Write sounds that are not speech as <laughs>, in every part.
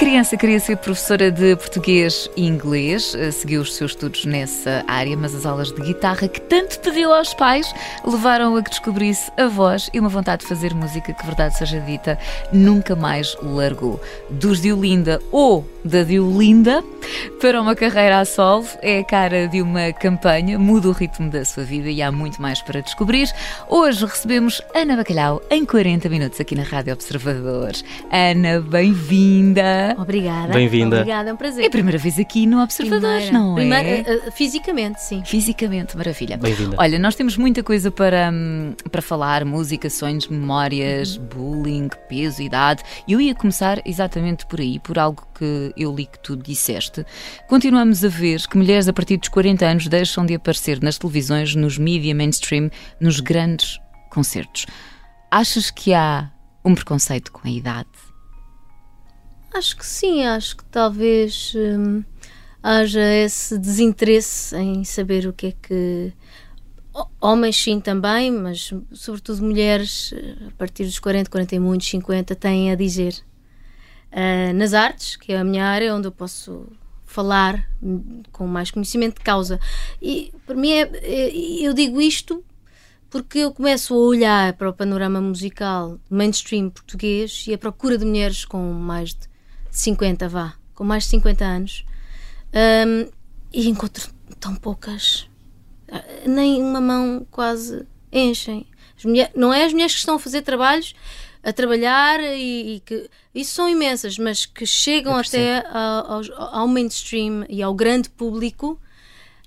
Criança queria ser professora de português e inglês, eh, seguiu os seus estudos nessa área, mas as aulas de guitarra que tanto pediu aos pais levaram a que descobrisse a voz e uma vontade de fazer música que, verdade seja dita, nunca mais largou. Dos Diolinda ou da Diolinda para uma carreira a solo é a cara de uma campanha, muda o ritmo da sua vida e há muito mais para descobrir. Hoje recebemos Ana Bacalhau em 40 minutos aqui na Rádio Observadores. Ana, bem-vinda! Obrigada. Bem-vinda. Obrigada, é um prazer. É a primeira vez aqui no Observadores, Primeira. não Primeira- é? eh, fisicamente, sim. Fisicamente, maravilha. Bem-vinda. Olha, nós temos muita coisa para, hum, para falar: música, sonhos, memórias, Uhum. bullying, peso, idade. E eu ia começar exatamente por aí, por algo que eu li que tu disseste. Continuamos a ver que mulheres a partir dos 40 anos deixam de aparecer nas televisões, nos mídia mainstream, nos grandes concertos. Achas que há um preconceito com a idade? Acho que sim, acho que talvez hum, haja esse desinteresse em saber o que é que. ho- Homens, sim, também, mas sobretudo mulheres, eh, a partir dos 40, 40 e muitos, 50, têm a dizer. Ah, nas artes, que é a minha área, onde eu posso falar com mais conhecimento de causa. E para mim, é, é- eu digo isto porque eu começo a olhar para o panorama musical mainstream português e a procura de mulheres com mais de 50, vá, com mais de 50 anos, hum, e encontro tão poucas. Ah, Nem uma mão quase enchem. Não é as mulheres que estão a fazer trabalhos, a trabalhar e, e que. Isso são imensas, mas que chegam até ao, ao mainstream e ao grande público.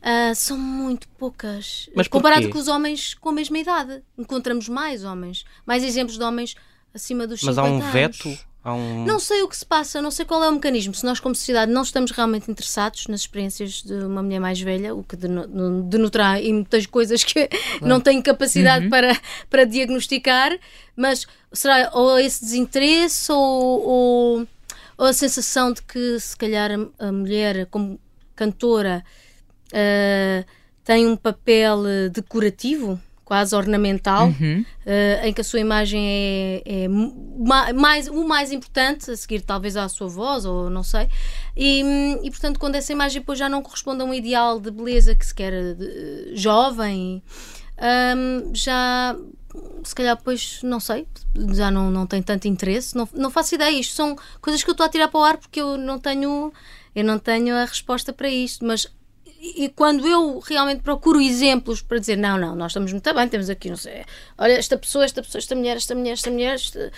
ah, são muito poucas. Mas Comparado com os homens com a mesma idade. Encontramos mais homens. Mais exemplos de homens acima dos Mas 50 há um anos. veto? Há um... Não sei o que se passa, não sei qual é o mecanismo. Se nós, como sociedade, não estamos realmente interessados nas experiências de uma mulher mais velha, o que deno- no- denotará em muitas coisas que não tenho capacidade para, para diagnosticar, mas será ou esse desinteresse ou, ou, ou a sensação de que, se calhar, a, mulher, como cantora, ah, tem um papel eh, decorativo, quase ornamental, Uhum. eh, em que a sua imagem é, é ma- mais, o mais importante, a seguir talvez à sua voz, ou não sei, e, e, portanto quando essa imagem depois já não corresponde a um ideal de beleza que se quer eh, jovem, hum, já se calhar depois, não sei, já não, não tem tanto interesse, não, não faço ideia, isto são coisas que eu estou a tirar para o ar porque eu não tenho, eu não tenho a resposta para isto, mas e quando eu realmente procuro exemplos para dizer não, não, nós estamos muito bem, temos aqui, não sei, olha, esta pessoa, esta pessoa, esta mulher, esta mulher, esta mulher, esta-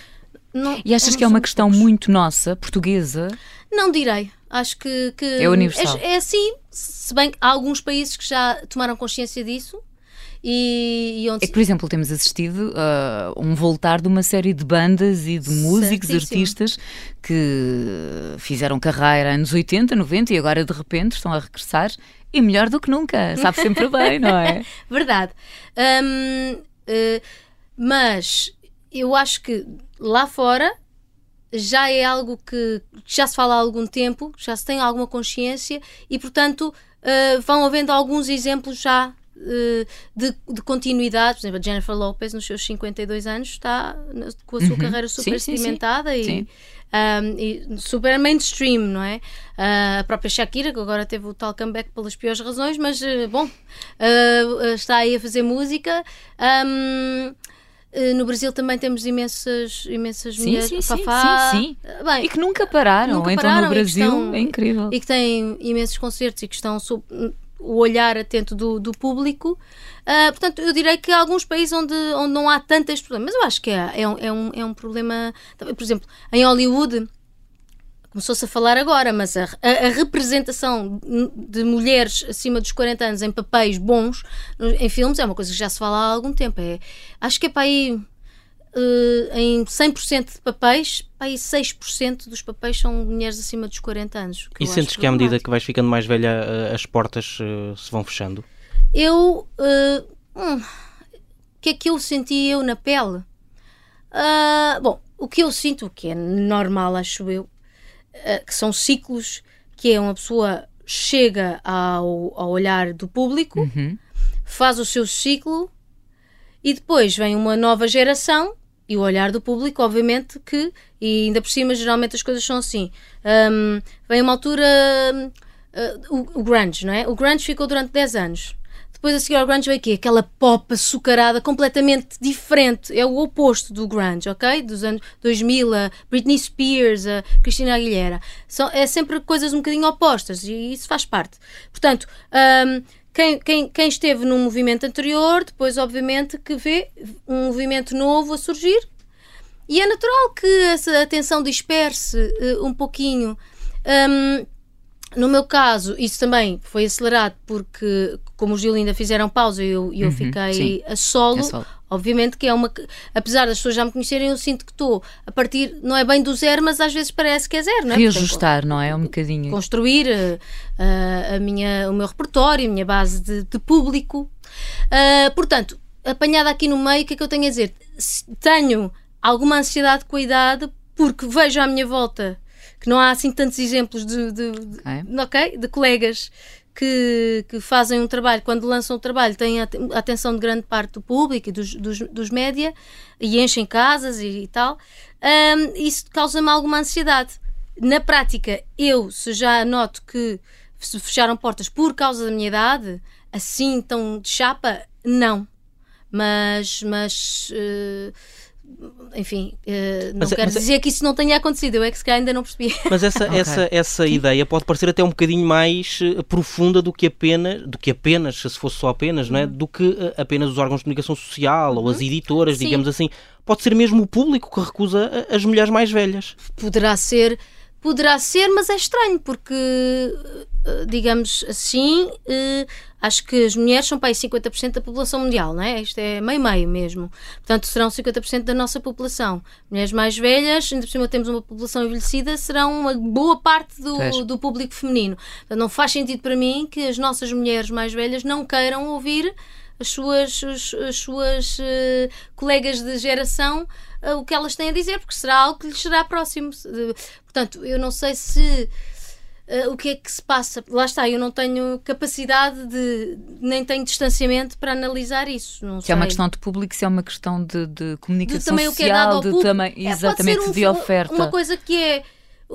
não, E achas que é uma questão poucos. muito nossa, portuguesa? Não direi. Acho que, que É universal. É, é assim, se bem que há alguns países que já tomaram consciência disso e, e onde É que, por exemplo, temos assistido a um voltar de uma série de bandas e de músicos, Certíssimo. artistas que fizeram carreira anos 80, 90 e agora de repente estão a regressar e melhor do que nunca, sabe sempre <laughs> bem, não é? Verdade. Hum, eh, mas eu acho que lá fora já é algo que já se fala há algum tempo, já se tem alguma consciência e, portanto, eh, vão havendo alguns exemplos já de, de continuidade. Por exemplo, a Jennifer Lopez, nos seus 52 anos, está com a sua Uhum. carreira Sim, super sim, sim. sedimentada e. Um, e super mainstream, não é? Ah, a própria Shakira, que agora teve o tal comeback pelas piores razões, mas eh, bom, ah, está aí a fazer música. Um, eh, no Brasil também temos imensas, imensas Sim, mulheres. sim, Fafá, sim, sim. Bem, E que nunca pararam. Nunca então pararam no e que Brasil estão- é incrível. e que têm imensos concertos e que estão sob o olhar atento do, do público. Ah, portanto, eu direi que há alguns países onde, onde não há tantos problemas, mas eu acho que é, é, um, é, um, é um problema. Por exemplo, em Hollywood. Começou-se a falar agora, mas a, a- a representação de mulheres acima dos 40 anos em papéis bons em filmes é uma coisa que já se fala há algum tempo. É, acho que é para aí uh, em 100% de papéis, e 6% dos papéis são mulheres acima dos 40 anos. E sentes que à medida que vais ficando mais velha, uh, as portas uh, se vão fechando? Eu. Hum, o que é que eu senti eu na pele? bom, o que eu sinto, o que é normal, acho eu, que são ciclos que é uma pessoa chega ao, ao olhar do público, uhum. faz o seu ciclo e depois vem uma nova geração e o olhar do público, obviamente, que, e ainda por cima, geralmente as coisas são assim. Um, vem uma altura. Uh, o, o, grunge, não é? O grunge ficou durante 10 anos. Depois a seguir ao grunge veio aqui aquela pop açucarada completamente diferente. É o oposto do grunge, ok? Dos anos 2000, a Britney Spears, a Cristina Aguilera. São, é sempre coisas um bocadinho opostas e isso faz parte. Portanto, um, quem, quem, quem esteve no movimento anterior, depois, obviamente, que vê um movimento novo a surgir. E é natural que essa atenção disperse uh, um pouquinho. Um, no meu caso, isso também foi acelerado porque, como os Gil ainda fizeram pausa e eu, eu uhum, fiquei a solo, solo, obviamente que é uma. Apesar das pessoas já me conhecerem, eu sinto que estou a partir, não é bem do zero, mas às vezes parece que é zero, não é? Reajustar, não é? Um bocadinho. Construir uh, a minha, o meu repertório, a minha base de, de público. Uh, portanto, apanhada aqui no meio, o que é que eu tenho a dizer? Tenho alguma ansiedade com a idade porque vejo à minha volta que não há assim tantos exemplos de, de, de, okay. de colegas que, que, fazem um trabalho, quando lançam um trabalho, têm a atenção de grande parte do público e dos, dos, dos média e enchem casas e, e tal, um, isso causa-me alguma ansiedade. Na prática, eu, se já noto que se fecharam portas por causa da minha idade, assim tão de chapa, não. Mas, mas uh, enfim, uh, não mas, é- quero mas, é- dizer que isso não tenha acontecido, eu é que se calhar ainda não percebi. Mas essa, <laughs> okay. essa, essa ideia pode parecer até um bocadinho mais uh, profunda do que apenas, do que apenas, se fosse só apenas, uhum. não é? Uhum. do que uh, apenas os órgãos de comunicação social uhum. ou as uhum. editoras, Sim. digamos assim. Pode ser mesmo o público que recusa as mulheres mais velhas. Poderá ser, poderá ser, mas é estranho, porque, digamos assim, acho que as mulheres são para aí 50% da população mundial, não é? Isto é meio-meio mesmo. Portanto, serão 50% da nossa população. Mulheres mais velhas, ainda por cima temos uma população envelhecida, serão uma boa parte do, do público feminino. Portanto, não faz sentido para mim que as nossas mulheres mais velhas não queiram ouvir as suas, as, as suas uh, colegas de geração uh, o que elas têm a dizer, porque será algo que lhes será próximo. Uh, portanto, eu não sei se uh, o que é que se passa. Lá está, eu não tenho capacidade de, nem tenho distanciamento para analisar isso. Não se sei. é uma questão de público, se é uma questão de, de comunicação de também social, o que é dado ao de público. também, é, exatamente, um, de oferta. Uma coisa que é.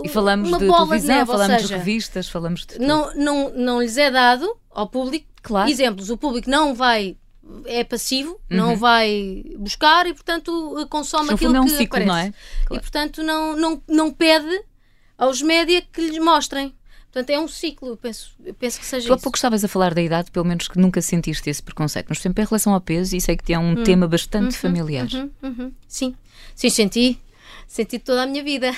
E falamos de televisão, de neve, falamos seja, de revistas, falamos de tudo. Não, não, não lhes é dado ao público. Claro. Exemplos, o público não vai é passivo, uhum. não vai buscar e, portanto, consome aquilo é um que ciclo, aparece. Não é? Claro. E, portanto, não, não, não pede aos média que lhes mostrem. Portanto, é um ciclo, eu penso, eu penso que seja Tu há pouco estavas a falar da idade, pelo menos que nunca sentiste esse preconceito, mas, exemplo, em relação ao peso, isso é que é um hum. tema bastante uhum, familiar. Uhum, uhum. Sim, sim, senti. Senti toda a minha vida.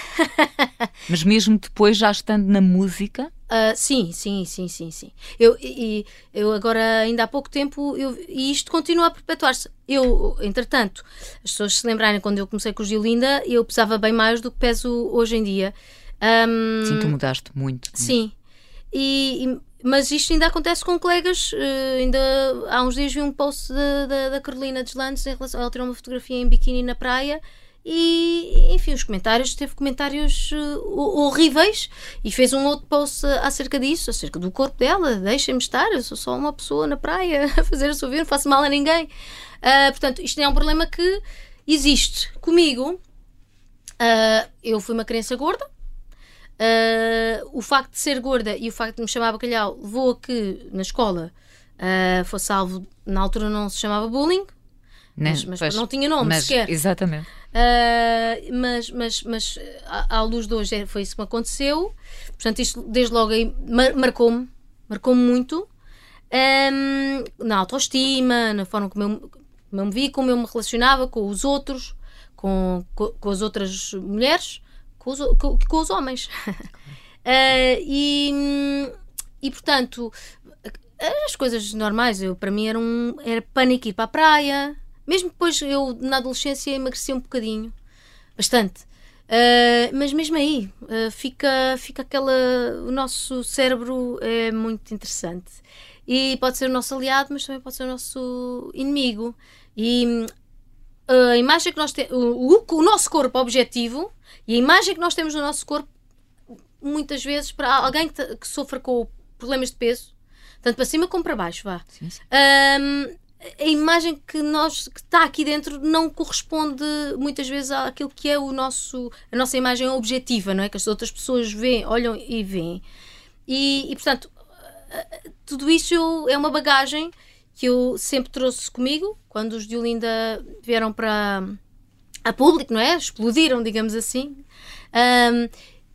<laughs> mas mesmo depois, já estando na música? Uh, sim, sim, sim, sim, sim. Eu, e, eu agora, ainda há pouco tempo, eu, e isto continua a perpetuar-se. Eu, entretanto, as pessoas se lembrarem, quando eu comecei com o Giolinda, eu pesava bem mais do que peso hoje em dia. Um, sim, tu mudaste muito. Sim. E, e, mas isto ainda acontece com colegas. Uh, ainda há uns dias vi um post da, Carolina Deslandes em relação. Ela tirou uma fotografia em biquíni na praia. E enfim, os comentários, teve comentários uh, horríveis e fez um outro post acerca disso, acerca do corpo dela. Deixem-me estar, eu sou só uma pessoa na praia <laughs> a fazer a sua vida, não faço mal a ninguém. Uh, portanto, isto é um problema que existe comigo. Uh, eu fui uma criança gorda, Uh, o facto de ser gorda e o facto de me chamar bacalhau levou a que na escola uh, fosse alvo, na altura não se chamava bullying, não, né, mas, mas pois, não tinha nome mas, sequer. Exatamente. Uh, mas, mas, mas à, à, luz de hoje é, foi isso que me aconteceu. Portanto, isto desde logo aí mar, marcou-me, marcou-me muito um, na autoestima, na forma como eu, como eu me vi, como eu me relacionava com os outros, com, com, com as outras mulheres com os, com, com os homens. uh, <laughs> e, e portanto, as coisas normais, eu, para mim era, um, era pânico ir para a praia, Mesmo depois eu, na adolescência, emagreci um bocadinho, bastante. Uh, mas mesmo aí, uh, fica, fica aquela. O nosso cérebro é muito interessante. E pode ser o nosso aliado, mas também pode ser o nosso inimigo. E a imagem que nós temos, o, o, nosso corpo objetivo e a imagem que nós temos do nosso corpo, muitas vezes, para alguém que, que sofra com problemas de peso, tanto para cima como para baixo, vá. Sim, sim. Um, a imagem que nós que está aqui dentro não corresponde muitas vezes àquilo que é o nosso a nossa imagem objetiva, não é? Que as outras pessoas veem, olham e veem. E, e portanto, tudo isso é uma bagagem que eu sempre trouxe comigo quando os de Olinda vieram para a público, não é? Explodiram, digamos assim. Um,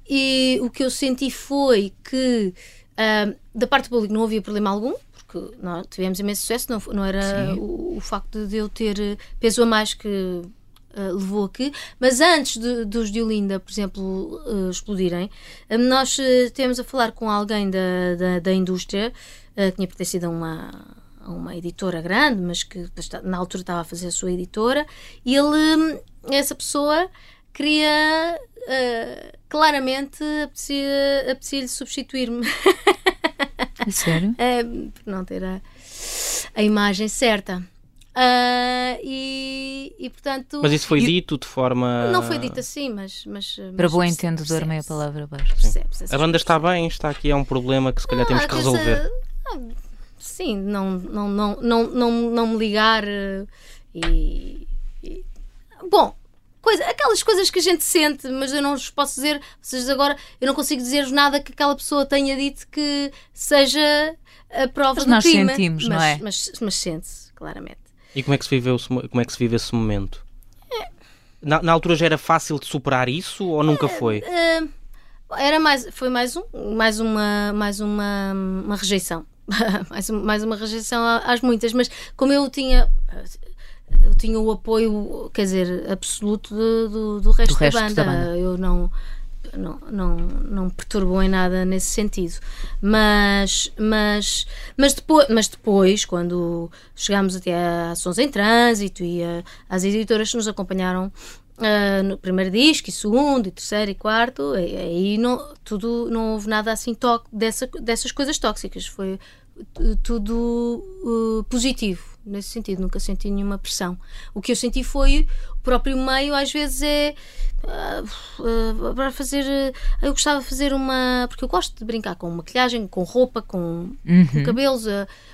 e o que eu senti foi que um, da parte do público não havia problema algum, porque não, tivemos imenso sucesso, não, não era o, o, facto de eu ter peso a mais que uh, levou aqui, mas antes de, dos de Olinda, por exemplo, uh, explodirem, uh, nós temos a falar com alguém da, da, da indústria que tinha pertencido a uma a uma editora grande, mas que na altura estava a fazer a sua editora, e ele, essa pessoa, queria uh, claramente apetecia-lhe apetecia substituir-me. Sério? uh, <laughs> por não ter a, a imagem certa. Uh, e, e, portanto. Mas isso foi dito de forma. Não foi dito assim, mas. mas Para bom entendedor, meia palavra abaixo. A banda está bem, está aqui, é um problema que se calhar temos que resolver. Sim, não, não, não, não, não, não me ligar eh, e, e. Bom, coisa, aquelas coisas que a gente sente, mas eu não vos posso dizer, vocês agora, eu não consigo dizer nada que aquela pessoa tenha dito que seja a prova mas do nós crime. sentimos, mas, não é? Mas, mas sente-se, claramente. E como é que se vive, como é que se vive esse momento? É. Na, na, altura já era fácil de superar isso ou nunca é, foi? É, era mais, foi mais, um, mais uma, mais uma, uma rejeição. <laughs> mais, mais uma rejeição às muitas, mas como eu tinha eu tinha o apoio, quer dizer, absoluto do, do, do, resto, do resto, da, banda. da banda. Eu não, não, não, não me perturbou em nada nesse sentido. Mas, mas, mas, depois, mas depois, quando chegámos até a ações em trânsito e a, as editoras que nos acompanharam Uh, no primeiro disco, e segundo, e terceiro, e quarto, aí não, tudo, não houve nada assim dessa, dessas coisas tóxicas. Foi tudo uh, positivo nesse sentido, nunca senti nenhuma pressão. O que eu senti foi o próprio meio, às vezes é uh, uh, para fazer. Uh, eu gostava de fazer uma. Porque eu gosto de brincar com maquilhagem, com roupa, com, uhum. com cabelos.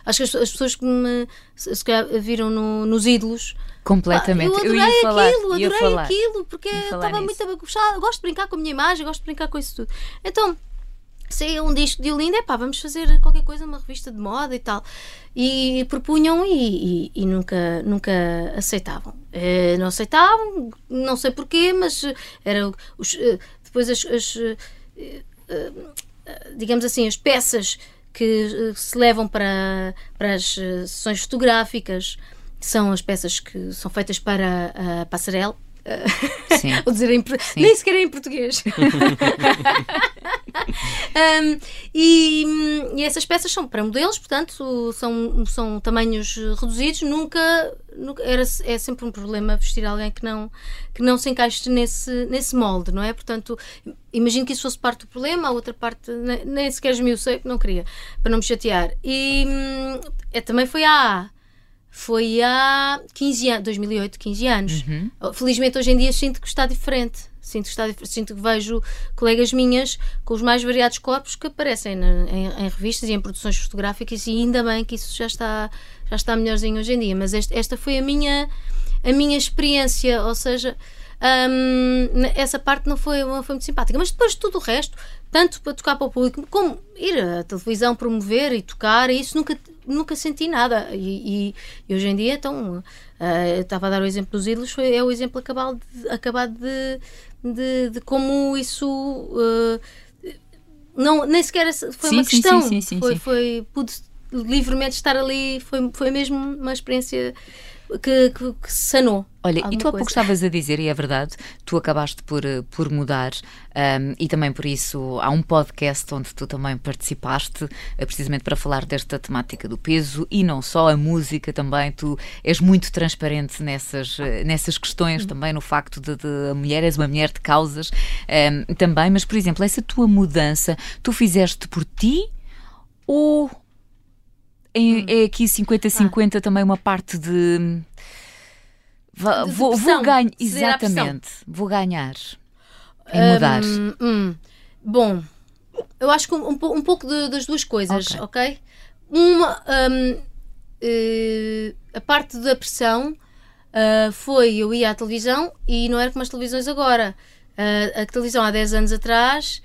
Acho que as, as, pessoas que me se, se viram no, nos ídolos. Completamente. eu adorei eu aquilo, falar, adorei falar, aquilo, porque estava muito. Eu gosto de brincar com a minha imagem, gosto de brincar com isso tudo. Então saiu um disco de Olinda, é pá, vamos fazer qualquer coisa, uma revista de moda e tal. E propunham e, e, e nunca, nunca aceitavam. Uh, não aceitavam, não sei porquê, mas era os, uh, depois as, as digamos assim, as peças que se levam para, para as sessões fotográficas são as peças que são feitas para a passarela Sim. <laughs> Vou dizer em, nem sequer em português. <laughs> <laughs> um, e, e, essas peças são para modelos, portanto, são, são tamanhos reduzidos. Nunca, nunca era, é sempre um problema vestir alguém que não, que não se encaixe nesse, nesse molde, não é? Portanto, imagino que isso fosse parte do problema, a outra parte nem, nem sequer esmiucei, não queria, para não me chatear. E é, também foi a foi há 15 anos, 2008, 15 anos. Uhum. Felizmente hoje em dia sinto que está diferente. Sinto que, está, sinto que vejo colegas minhas com os mais variados corpos que aparecem na, em, em, revistas e em produções fotográficas e ainda bem que isso já está, já está melhorzinho hoje em dia. Mas este, esta foi a minha, a minha experiência, ou seja, um, essa parte não foi, não foi muito simpática. Mas depois tudo o resto, tanto para tocar para o público, como ir à televisão promover e tocar, isso nunca, nunca senti nada. E, e, e hoje em dia, então, uh, estava a dar o exemplo dos ídolos, foi, é o exemplo acabado de, acabado de, de, de como isso. Uh, não, nem sequer foi sim, uma sim, questão. Sim, sim, sim, foi, foi, pude livremente estar ali, foi, foi mesmo uma experiência que, que, que sanou. Olha, e tu há pouco estavas a dizer, e é verdade, tu acabaste por, eh, por mudar um, e também por isso há um podcast onde tu também participaste, eh, precisamente para falar desta temática do peso e não só, a música também, tu és muito transparente nessas, eh, nessas questões, também no facto de, de a mulher, és uma mulher de causas um, também, mas por exemplo, essa tua mudança, tu fizeste por ti ou hum. é aqui 50-50 ah. também uma parte de Vou, vou, vou ganhar. Exatamente. Vou ganhar. Em mudar. Um, hum. Bom, eu acho que um, um pouco de, das duas coisas, ok? okay? Uma. Um, uh, a parte da pressão uh, foi eu ia à televisão e não era como as televisões agora. Uh, a televisão há 10 anos atrás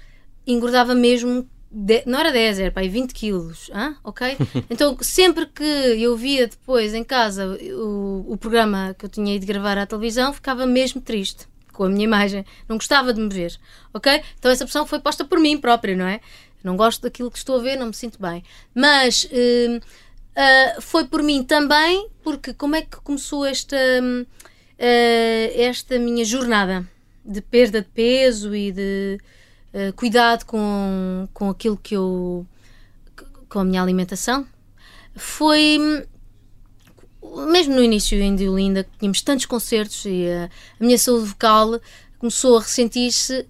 engordava mesmo de, não era 10, era para 20 quilos, hein? ok? <laughs> Então, sempre que eu via depois em casa o, o programa que eu tinha ido gravar à televisão, ficava mesmo triste com a minha imagem, não gostava de me ver, ok? Então, essa pressão foi posta por mim própria, não é? Não gosto daquilo que estou a ver, não me sinto bem. Mas uh, foi por mim também, porque como é que começou esta, uh, esta minha jornada de perda de peso e de eh, cuidado com, com aquilo que eu. com a minha alimentação. Foi. Mesmo no início em Diolinda, que tínhamos tantos concertos e a, a minha saúde vocal começou a ressentir-se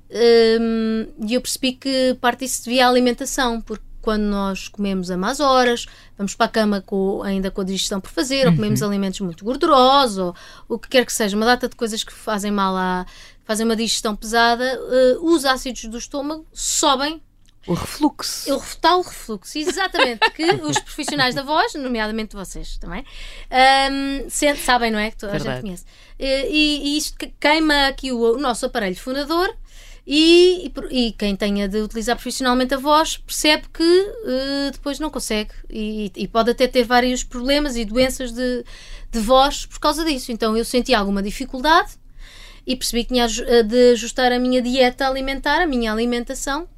um, e eu percebi que parte disso devia à alimentação, porque quando nós comemos a más horas, vamos para a cama com, ainda com a digestão por fazer, uhum. ou comemos alimentos muito gordurosos, ou o que quer que seja, uma data de coisas que fazem mal à, fazem uma digestão pesada, uh, os ácidos do estômago sobem. O refluxo. O tal refluxo, exatamente, que os profissionais da voz, nomeadamente vocês também, um, ehm, sabem, não é? Que toda a gente conhece. Uh, e, e, isto queima aqui o, o nosso aparelho fundador. E, e, e, quem tenha de utilizar profissionalmente a voz percebe que uh, depois não consegue e, e, pode até ter vários problemas e doenças de, de voz por causa disso. Então eu senti alguma dificuldade e percebi que tinha eh, de ajustar a minha dieta alimentar, a minha alimentação.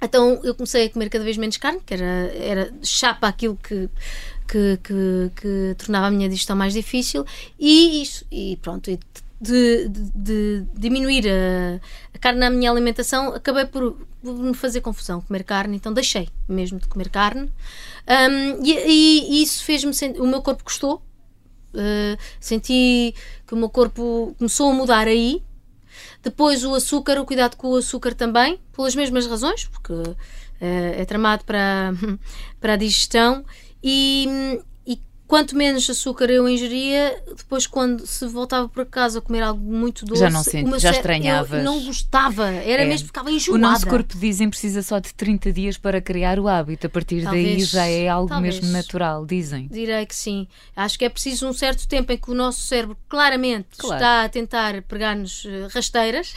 Então eu comecei a comer cada vez menos carne, que era, era chapa aquilo que, que, que, que tornava a minha digestão mais difícil, e isso, e pronto, de, de, de diminuir a, a, carne na minha alimentação, acabei por, por, me fazer confusão comer carne, então deixei mesmo de comer carne. Um, e, e, isso fez-me o meu corpo gostou, Uh, senti que o meu corpo começou a mudar aí. Depois o açúcar, o cuidado com o açúcar também, pelas mesmas razões, porque uh, é tramado para, <laughs> para a digestão. E, quanto menos açúcar eu ingeria, depois quando se voltava para casa a comer algo muito doce, já não sente, já estranhava. Não gostava, era é. mesmo ficava enjoada. O nosso corpo dizem precisa só de 30 dias para criar o hábito, a partir talvez, daí já é algo talvez, mesmo natural, dizem. Direi que sim. Acho que é preciso um certo tempo em que o nosso cérebro claramente claro. está a tentar pregar-nos eh, rasteiras.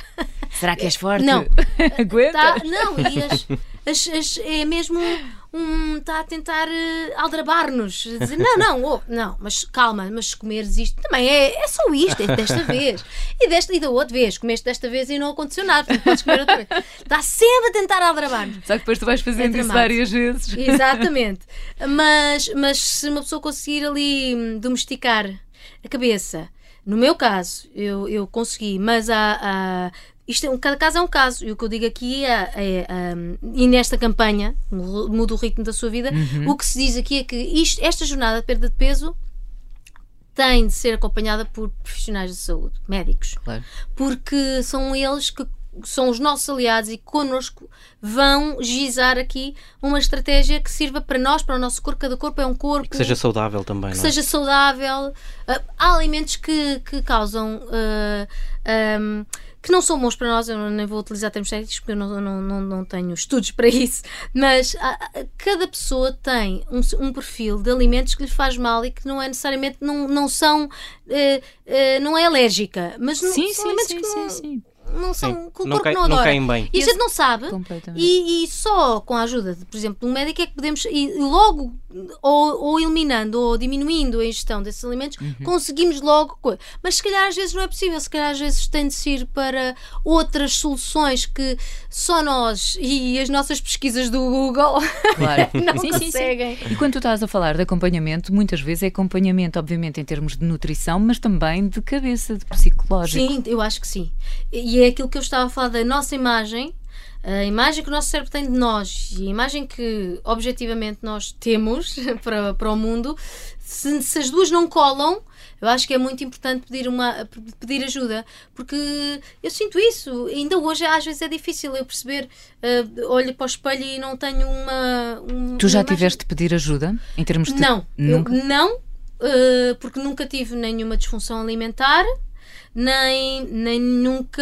Será que és <laughs> forte? Não. <laughs> Aguenta? Tá, não, e as, as, as, é mesmo um, está a tentar uh, aldrabar-nos. Dizer, não, não, oh, não, mas calma, mas se comeres isto também é, é só isto, é desta vez. E, desta, e da outra vez, comeste desta vez e não aconteceu nada, portanto podes comer outra vez. Está sempre a tentar aldrabar-nos. Só que depois tu vais fazendo é isso várias vezes. Exatamente. Mas, mas se uma pessoa conseguir ali hum, domesticar a cabeça. No meu caso, eu, eu consegui, mas há, há isto é, cada caso é um caso. E o que eu digo aqui é, é um, e nesta campanha, muda o ritmo da sua vida, uhum. o que se diz aqui é que isto, esta jornada de perda de peso tem de ser acompanhada por profissionais de saúde, médicos. Claro. Porque são eles que são os nossos aliados e connosco vão gizar aqui uma estratégia que sirva para nós, para o nosso corpo. Cada corpo é um corpo. E que seja saudável também. Que é? seja saudável. Uh, há alimentos que, que causam. Uh, um, que não são bons para nós, eu nem vou utilizar termos técnicos porque eu não, não, não, não tenho estudos para isso, mas a, a, cada pessoa tem um, um, perfil de alimentos que lhe faz mal e que não é necessariamente, não, não são, uh, uh, não é alérgica, mas não, sim, são sim, alimentos sim, que sim, sim. Não são Sim, que o não corpo cai- não não adora. caem bem. E a gente não sabe. E, e só com a ajuda, de, por exemplo, de um médico é que podemos, e logo, ou, ou eliminando ou diminuindo a ingestão desses alimentos, Uhum. conseguimos logo. Mas se calhar às vezes não é possível, se calhar às vezes tem de se ir para outras soluções que só nós e as nossas pesquisas do Google <laughs> Claro. não Sim, sim, sim. conseguem. E quando tu estás a falar de acompanhamento, muitas vezes é acompanhamento, obviamente, em termos de nutrição, mas também de cabeça, de psicológico. Sim, eu acho que sim. E é aquilo que eu estava a falar da nossa imagem, a imagem que o nosso cérebro tem de nós e a imagem que objetivamente nós temos <laughs> para, para o mundo, se, se as duas não colam. Eu acho que é muito importante pedir, uma, pedir ajuda, porque eu sinto isso. Ainda hoje, às vezes, é difícil eu perceber. eh, olho para o espelho e não tenho uma. um- Tu já uma tiveste de pedir ajuda em termos de. não, Nunca? não, eh, porque nunca tive nenhuma disfunção alimentar, nem, nem nunca.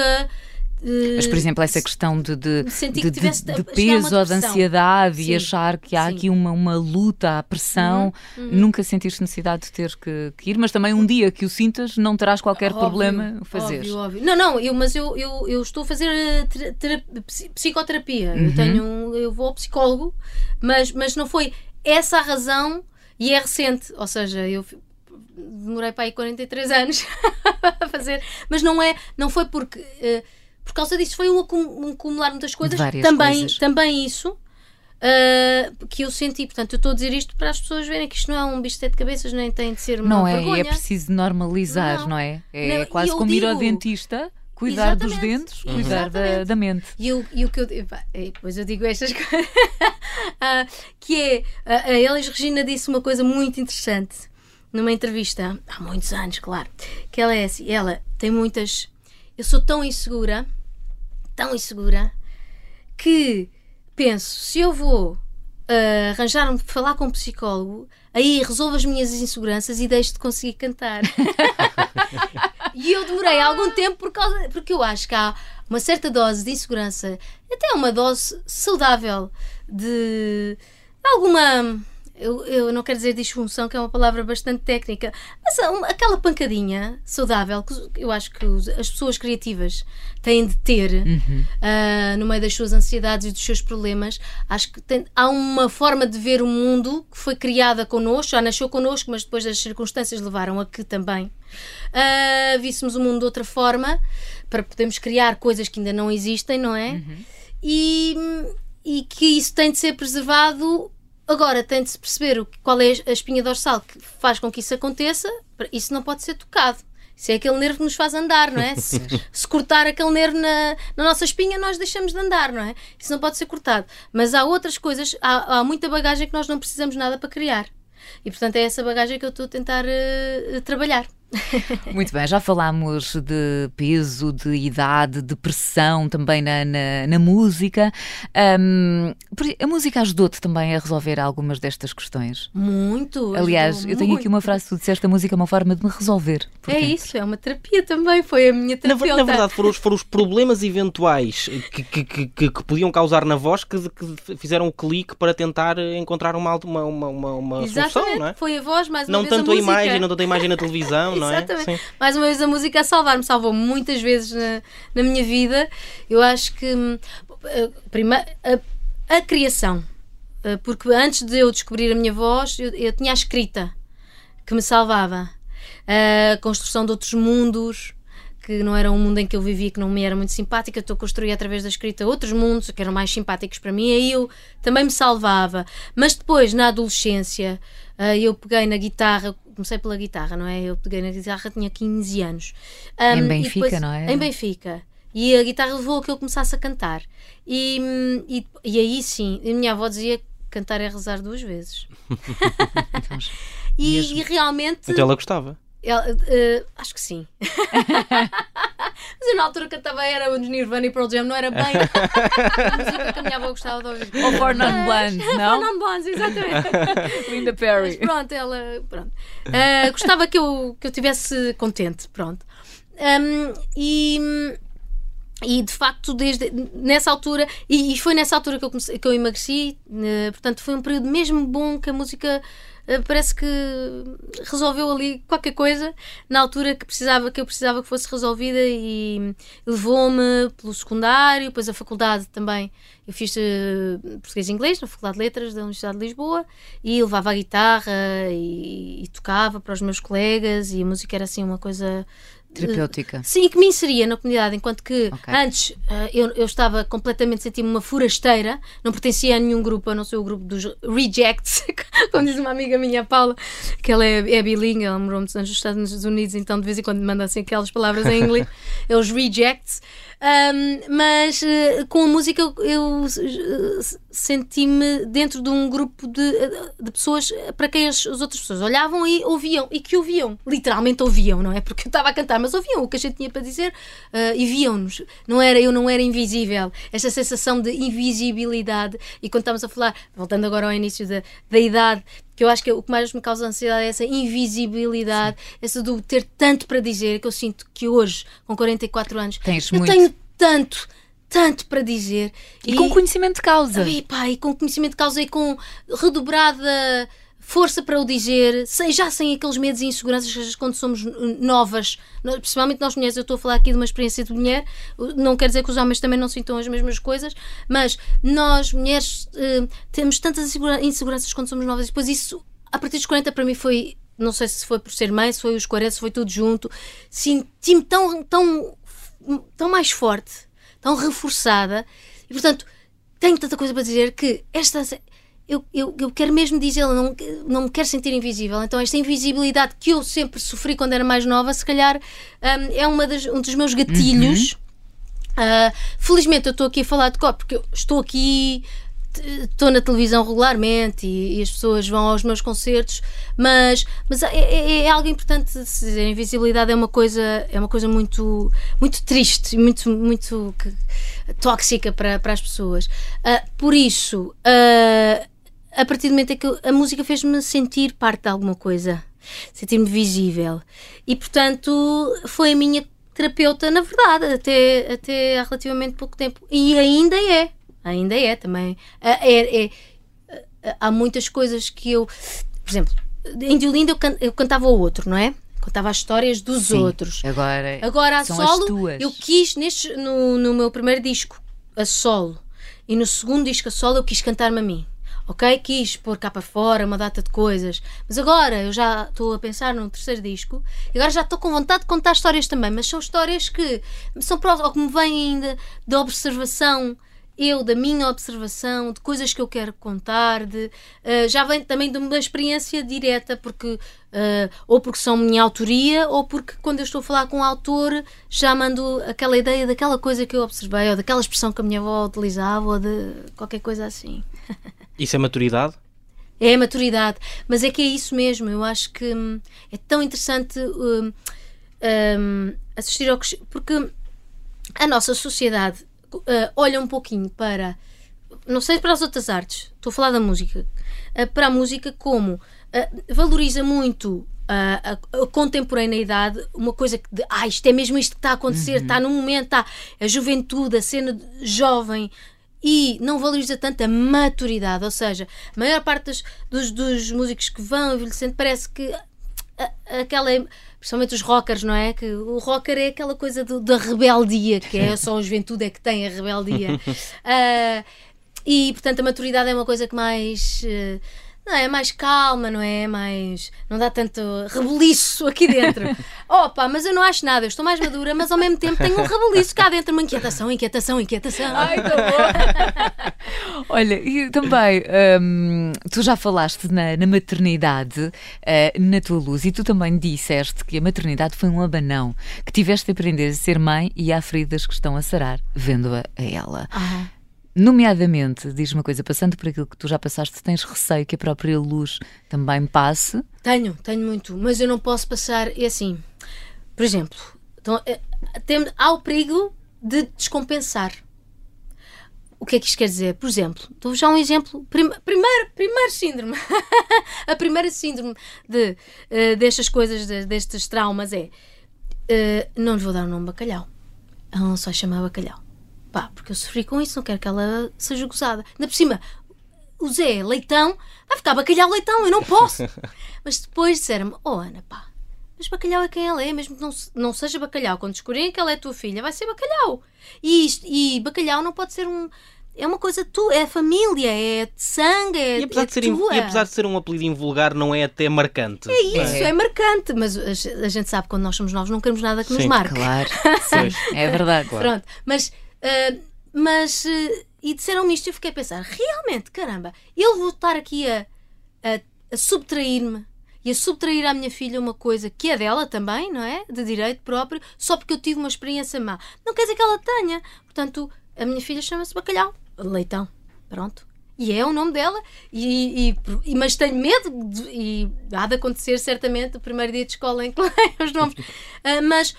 eh, Mas, por exemplo, essa questão de, de, de, de- peso ou de ansiedade Sim, e achar que há sim. aqui uma, uma luta à pressão, Uhum, nunca sentiste necessidade de ter que, que ir, mas também um dia que o sintas não terás qualquer Óbvio, problema fazer. Óbvio, óbvio. Não, não, eu, mas eu, eu, eu estou a fazer eh, tera- tera- psi- psicoterapia. Uhum. Eu tenho eu vou ao psicólogo, mas, mas não foi essa a razão e é recente. Ou seja, eu demorei para aí 43 anos <laughs> a fazer, mas não é, não foi porque eh, por causa disso foi um, um acumular muitas coisas. várias também, coisas. também isso. eh, que eu senti, portanto, eu estou a dizer isto para as pessoas verem que isto não é um bicho de cabeças, nem tem de ser uma Não é? vergonha. É preciso normalizar, não, Não. é? É Não, quase como ir ao digo- dentista, cuidar dos dentes, cuidar da, Exatamente. da mente. E, eu, e o que eu. depois eu digo estas <laughs> coisas. Ah, que é. A, a Elis Regina disse uma coisa muito interessante numa entrevista, há muitos anos, claro. Que ela é assim: ela tem muitas. Eu sou tão insegura, tão insegura, que penso, se eu vou ah, arranjar um falar com um psicólogo, aí resolvo as minhas inseguranças e deixo de conseguir cantar. <laughs> E eu demorei algum tempo por causa, porque eu acho que há uma certa dose de insegurança, até uma dose saudável de alguma. Eu, eu não quero dizer disfunção, que é uma palavra bastante técnica, mas aquela pancadinha saudável que eu acho que as pessoas criativas têm de ter ah, no meio das suas ansiedades e dos seus problemas. Acho que tem- há uma forma de ver o mundo que foi criada connosco, já nasceu connosco, mas depois as circunstâncias levaram a que também ah, víssemos o mundo de outra forma para podermos criar coisas que ainda não existem, não é? E, e que isso tem de ser preservado. Agora, tem de se perceber qual é a espinha dorsal que faz com que isso aconteça. Isso não pode ser tocado. Isso é aquele nervo que nos faz andar, não é? <laughs> Se, se cortar aquele nervo na, na nossa espinha, nós deixamos de andar, não é? Isso não pode ser cortado. Mas há outras coisas, há, há muita bagagem que nós não precisamos nada para criar. E portanto é essa bagagem que eu estou a tentar eh, trabalhar. <laughs> Muito bem, já falámos de peso, de idade, de pressão também na, na, na música. Por- a música ajudou-te também a resolver algumas destas questões. Muito. Aliás, eu tenho aqui uma muito. frase que tu disseste: a música é uma forma de me resolver. É dentro. isso, é uma terapia também. Foi a minha Na, ver- terapeuta. na verdade, foram os, foram os problemas eventuais que, que, que, que- que podiam causar na voz que, que fizeram o clique para tentar encontrar uma, uma, uma, uma, solução, não é? foi a voz, mais uma Não vez tanto a, a, música. imagem, não tanto a imagem na televisão, <laughs> não é? Exatamente. Sim. Mais uma vez a música a salvar-me, salvou-me muitas vezes na, na minha vida. Eu acho que hum, eh, prima- a, a criação, eh, porque antes de eu descobrir a minha voz, eu, eu tinha a escrita que me salvava. A construção de outros mundos, que não era um mundo em que eu vivia que não me era muito simpática, estou a construir através da escrita outros mundos que eram mais simpáticos para mim, aí eu também me salvava. Mas depois, na adolescência, ah, eu peguei na guitarra, comecei pela guitarra, não é? Eu peguei na guitarra, tinha 15 anos. Ah, Em Benfica, não é? Em Benfica. E a guitarra levou a que eu começasse a cantar. E, e, e aí sim, a minha avó dizia que cantar é rezar duas vezes. <laughs> e, e realmente. Então ela gostava. Ela, eh, acho que sim. <laughs> Mas eu na altura cantava era os Nirvana e Pearl Jam, não era bem a música que a minha avó gostava de ouvir. <laughs> Ou For Non Blondes, For não? Non Blondes, exatamente. <laughs> Linda Mas Perry. pronto, ela pronto. Eh, gostava que eu, que eu tivesse contente, pronto. Um, e, e de facto, desde nessa altura, e, e foi nessa altura que eu, comecei, que eu emagreci, eh, portanto, foi um período mesmo bom que a música uh, parece que resolveu ali qualquer coisa na altura que precisava que eu precisava que fosse resolvida e levou-me pelo secundário, depois a faculdade também. Eu fiz uh, português e inglês na Faculdade de Letras da Universidade de Lisboa e levava a guitarra e, e tocava para os meus colegas e a música era assim uma coisa terapêutica. Sim, que me inseria na comunidade, enquanto que okay. antes uh, eu, eu estava completamente sentindo uma forasteira, não pertencia a nenhum grupo, a não ser o grupo dos Rejects, <laughs> como diz uma amiga minha, Paula, que ela é, é bilingue, ela morou muitos anos nos Estados Unidos, então de vez em quando me manda assim aquelas palavras em inglês, <laughs> é os Rejects. Um, mas uh, com a música eu, eu uh, senti-me dentro de um grupo de, de pessoas para quem as, as, outras pessoas olhavam e ouviam, e que ouviam, literalmente ouviam, não é? Porque eu estava a cantar, mas ouviam o que a gente tinha para dizer uh, e viam-nos. Não era, eu não era invisível. Esta sensação de invisibilidade. E quando estamos a falar, voltando agora ao início da, da idade, que eu acho que o que mais me causa ansiedade é essa invisibilidade, Sim. essa do ter tanto para dizer, que eu sinto que hoje, com 44 anos, Tens eu muito. tenho tanto tanto para dizer. E, e, com conhecimento de causa. E, pá, e com conhecimento de causa e com redobrada força para o dizer, sem, já sem aqueles medos e inseguranças quando somos novas, principalmente nós mulheres. Eu estou a falar aqui de uma experiência de mulher, não quer dizer que os homens também não sintam as mesmas coisas, mas nós, mulheres, eh, temos tantas inseguranças quando somos novas e depois isso, a partir dos 40, para mim foi. Não sei se foi por ser mãe, se foi os 40, se foi tudo junto. Senti-me tão, tão, tão mais forte, tão reforçada, e portanto tenho tanta coisa para dizer que esta eu, eu, eu quero mesmo dizer, não, não me quero sentir invisível. Então, esta invisibilidade que eu sempre sofri quando era mais nova, se calhar um, é uma das, um dos meus gatilhos. Uhum. Uh, felizmente, eu estou aqui a falar de cor, porque eu estou aqui estou na televisão regularmente e, e, as pessoas vão aos meus concertos, mas, mas é, é, é algo importante de se dizer. A invisibilidade é uma coisa, é uma coisa muito, muito triste, muito, muito que, tóxica para, para as pessoas. Uh, por isso, uh, a partir do momento em que a música fez-me sentir parte de alguma coisa, sentir-me visível. E portanto foi a minha terapeuta, na verdade, até, até há relativamente pouco tempo. E ainda é, ainda é também. É, é, é, há muitas coisas que eu. Por exemplo, em Diolinda eu, can, eu cantava o outro, não é? Contava as histórias dos Sim, outros. Agora, agora a solo, eu quis, neste, no, no meu primeiro disco, a solo, e no segundo disco a solo, eu quis cantar-me a mim ok? Quis pôr cá para fora uma data de coisas, mas agora eu já estou a pensar no terceiro disco e agora já estou com vontade de contar histórias também, mas são histórias que são ou que me vêm ainda de observação eu, da minha observação, de coisas que eu quero contar, de, uh, já vem também de uma experiência direta, porque uh, ou porque são minha autoria, ou porque quando eu estou a falar com o autor já mando aquela ideia daquela coisa que eu observei, ou daquela expressão que a minha avó utilizava, ou de qualquer coisa assim. Isso é maturidade? É maturidade, mas é que é isso mesmo. Eu acho que hum, é tão interessante hum, hum, assistir ao que. Porque a nossa sociedade uh, olha um pouquinho para. Não sei para as outras artes, estou a falar da música. Uh, para a música, como uh, valoriza muito a, a, contemporaneidade, uma coisa que de, ah, isto é mesmo isto que está a acontecer, uhum. está no momento, está a juventude, a cena jovem, e não valoriza tanto a maturidade, ou seja, a maior parte dos, dos, dos músicos que vão envelhecendo parece que aquela principalmente os rockers, não é? Que o rocker é aquela coisa do, da rebeldia, que é só a juventude é que tem a rebeldia. uh, <laughs> e portanto a maturidade é uma coisa que mais. Uh, não é mais calma, não é mais. Não dá tanto rebuliço aqui dentro. <laughs> Opa, mas eu não acho nada, eu estou mais madura, mas ao mesmo tempo tenho um rebuliço cá dentro, uma inquietação, inquietação, inquietação. Ai, que bom. <laughs> Olha, e também, hum, tu já falaste na, na maternidade, uh, na tua luz, e tu também disseste que a maternidade foi um abanão, que tiveste de aprender a ser mãe e há feridas que estão a sarar, vendo-a a ela. Ah. Nomeadamente, diz uma coisa, passando por aquilo que tu já passaste, tens receio que a própria luz também passe? Tenho, tenho muito, mas eu não posso passar. É assim, por exemplo, então, é, tem, há o perigo de descompensar. O que é que isto quer dizer? Por exemplo, dou já um exemplo. Prim, primeiro, primeiro síndrome. <laughs> a primeira síndrome de, uh, destas coisas, de, destes traumas é. Uh, não lhe vou dar o nome bacalhau. Ela não só chama bacalhau. Pá, porque eu sofri com isso, não quero que ela seja gozada. Ainda por cima, o Zé Leitão vai ficar bacalhau leitão, eu não posso. <laughs> mas depois disseram-me, oh Ana, pá, mas bacalhau é quem ela é, mesmo que não, não seja bacalhau. Quando descobrirem que ela é tua filha, vai ser bacalhau. E, isto, e bacalhau não pode ser um. É uma coisa tu, é família, é de sangue, é, e apesar, é de ser, e apesar de ser um apelido invulgar, não é até marcante. É isso, é, é marcante, mas a, a, gente sabe que quando nós somos novos não queremos nada que Sim, nos marque. Claro, <laughs> Sim, é verdade. Claro. Pronto, mas, uh, mas uh, e disseram-me isto e eu fiquei a pensar, realmente, caramba, eu vou estar aqui a, a, a subtrair-me e a subtrair à minha filha uma coisa que é dela também, não é? De direito próprio, só porque eu tive uma experiência má. Não quer dizer que ela tenha. Portanto, a minha filha chama-se Bacalhau. Leitão. Pronto. E é o nome dela, e, e, mas tenho medo, de, e há de acontecer certamente o primeiro dia de escola em que <laughs> leio os nomes. Uh, mas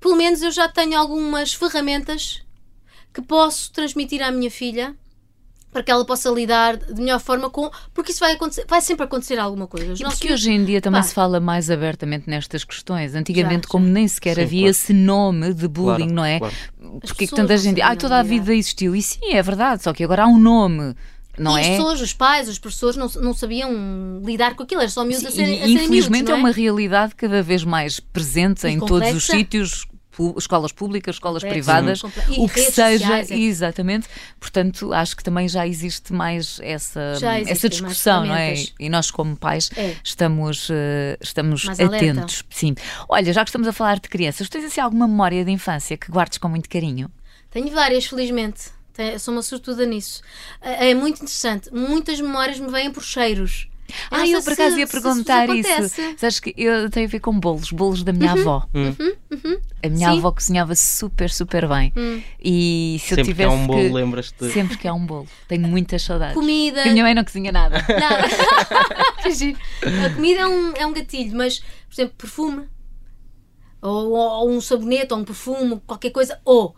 pelo menos eu já tenho algumas ferramentas que posso transmitir à minha filha para que ela possa lidar de melhor forma com. Porque isso vai, acontecer, vai sempre acontecer alguma coisa. Os e porque hoje em dia também Pá. se fala mais abertamente nestas questões. Antigamente, já, como nem sequer sim, havia claro. esse nome de bullying, claro, não é? Claro. Porque que tanta gente. Ah, toda a vida existiu. E sim, é verdade, só que agora há um nome. Não e é? as pessoas, os pais, os professores não, não sabiam lidar com aquilo, era só miúdos a serem Infelizmente miúdos, é? é? uma realidade cada vez mais presente e em complexa. todos os sítios, escolas públicas, escolas privadas, o que seja, sociais, é. exatamente. Portanto, acho que também já existe mais essa, essa discussão, não é? E nós, como pais, é. estamos, uh, estamos atentos. Sim. Olha, já que estamos a falar de crianças, tens assim alguma memória de infância que guardes com muito carinho? Tenho várias, felizmente. Sou uma sortuda nisso. É, é muito interessante. Muitas memórias me vêm por cheiros. Ah, eu por acaso ia perguntar isso. Sabes que eu tenho a ver com bolos, bolos da minha uhum, avó. Uhum, uhum. A minha Sim. avó cozinhava super, super bem. Hum. E se sempre eu tivesse. Que há um bolo, lembras-te? Sempre que há um bolo. Tenho muitas saudades. Comida. A minha mãe não cozinha nada. Nada. <laughs> <laughs> a comida é um, é um gatilho, mas, por exemplo, perfume. Ou, ou um sabonete, ou um perfume, qualquer coisa. Ou.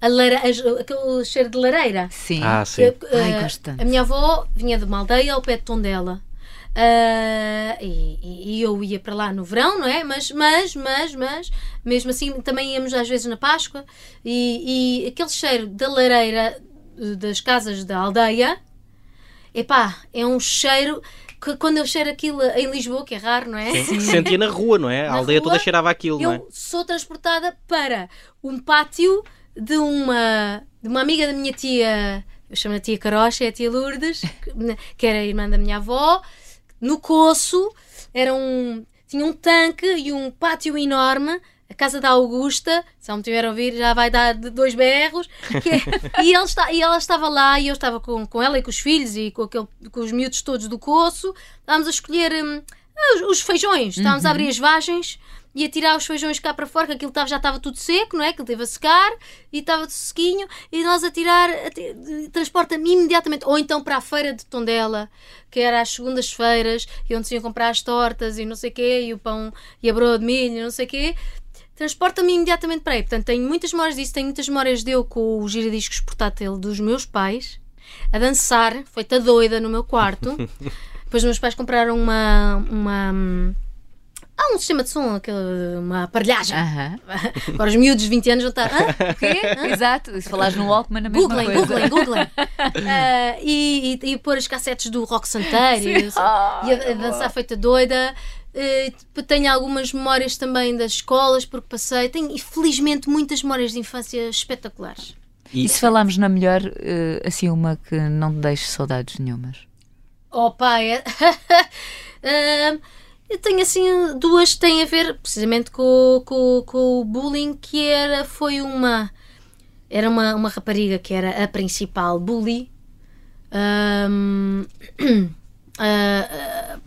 A lara, aquele cheiro de lareira. Sim. Ah, sim. Eu, Ai, gosto A minha avó vinha de uma aldeia ao pé de Tondela. Uh, e, e, eu ia para lá no verão, não é? Mas, mas, mas, mas, mesmo assim também íamos às vezes na Páscoa e, e aquele cheiro da lareira das casas da aldeia, epá, é um cheiro que quando eu cheiro aquilo em Lisboa, que é raro, não é? Sim, se sentia na rua, não é? Na a aldeia rua, toda cheirava aquilo, não é? Eu sou transportada para um pátio de uma, de uma amiga da minha tia, eu chamo a tia Carocha, é a tia Lourdes, que era a irmã da minha avó, no Coço, era um, tinha um tanque e um pátio enorme. A casa da Augusta, se não me tiver a ouvir, já vai dar dois berros. É, <laughs> e, está, e ela estava lá e eu estava com, com ela e com os filhos e com, aquele, com os miúdos todos do Coço. Estávamos a escolher hum, os, os, feijões, estávamos uhum. a abrir as vagens ia tirar os feijões cá para fora, que aquilo já estava tudo seco, não é? Que ele teve a secar e estava sequinho, e nós a tirar, transporta-me imediatamente, ou então para a feira de Tondela, que era às segundas-feiras, e onde se iam comprar as tortas e não sei o quê, e o pão e a broa de milho e não sei o quê. Transporta-me imediatamente para aí. Portanto, tenho muitas memórias disso, tenho muitas memórias de eu com o giradiscos portátil dos meus pais, a dançar, feita doida no meu quarto. <laughs> Depois os meus pais compraram uma, uma Há um sistema de som, uma aparelhagem. -huh. <laughs> Agora os miúdos de 20 anos vão estar. Ah, o quê? Exato, se falares no Walkman, a mesma Googlem, coisa. Googlem, Googlem. uh, e, e, e pôr as cassetes do rock santeiro e, oh, e a, a, dançar feita doida. Uh, tenho algumas memórias também das escolas, porque passei. Tenho, felizmente, muitas memórias de infância espetaculares. E, se falarmos na melhor, assim, uma que não te deixe saudades nenhumas? Oh, pai. uh, Eu tenho assim duas que têm a ver precisamente com, com, com o bullying, que era, foi uma. Era uma, uma rapariga que era a principal bully. Um, <clears throat> a,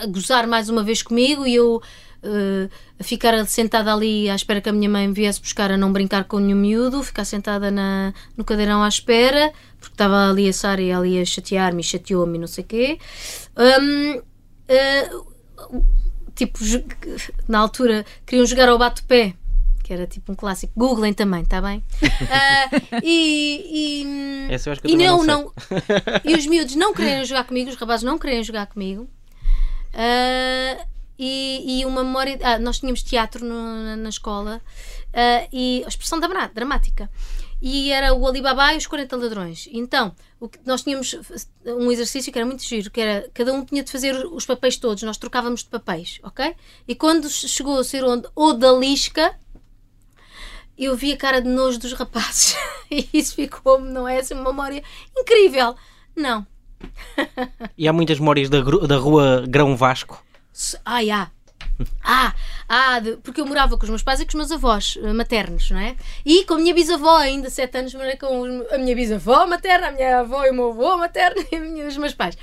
a, gozar mais uma vez comigo e eu uh, a ficar sentada ali à espera que a minha mãe viesse buscar a não brincar com nenhum miúdo, ficar sentada na, no cadeirão à espera, porque estava ali a Sara e ela ia chatear-me, chateou-me, não sei o quê. Um, uh, tipo, na altura queriam jogar ao bate-pé, que era tipo um clássico. Googlem também, está bem? Uh, <laughs> e e, Essa eu acho que e não, não, e os miúdos não querem jogar comigo, os rapazes não querem jogar comigo. Uh, e, e, uma memória. Ah, nós tínhamos teatro no, na, na, escola uh, e a expressão dramática. E era o Alibaba e os 40 ladrões. Então, o que, nós tínhamos um exercício que era muito giro, que era cada um tinha de fazer os papéis todos, nós trocávamos de papéis, ok? E quando chegou a ser o, o da lisca, eu vi a cara de nojo dos rapazes <laughs> e isso ficou-me, não é? Assim, uma memória incrível. Não. <laughs> e há muitas memórias da, da rua Grão Vasco. Ai, há. Ah, ah, de, porque eu morava com os meus pais e com os meus avós eh, maternos, não é? E com a minha bisavó, ainda sete anos, morei com a minha bisavó materna, a minha avó e o meu avô materno <laughs> e os meus pais.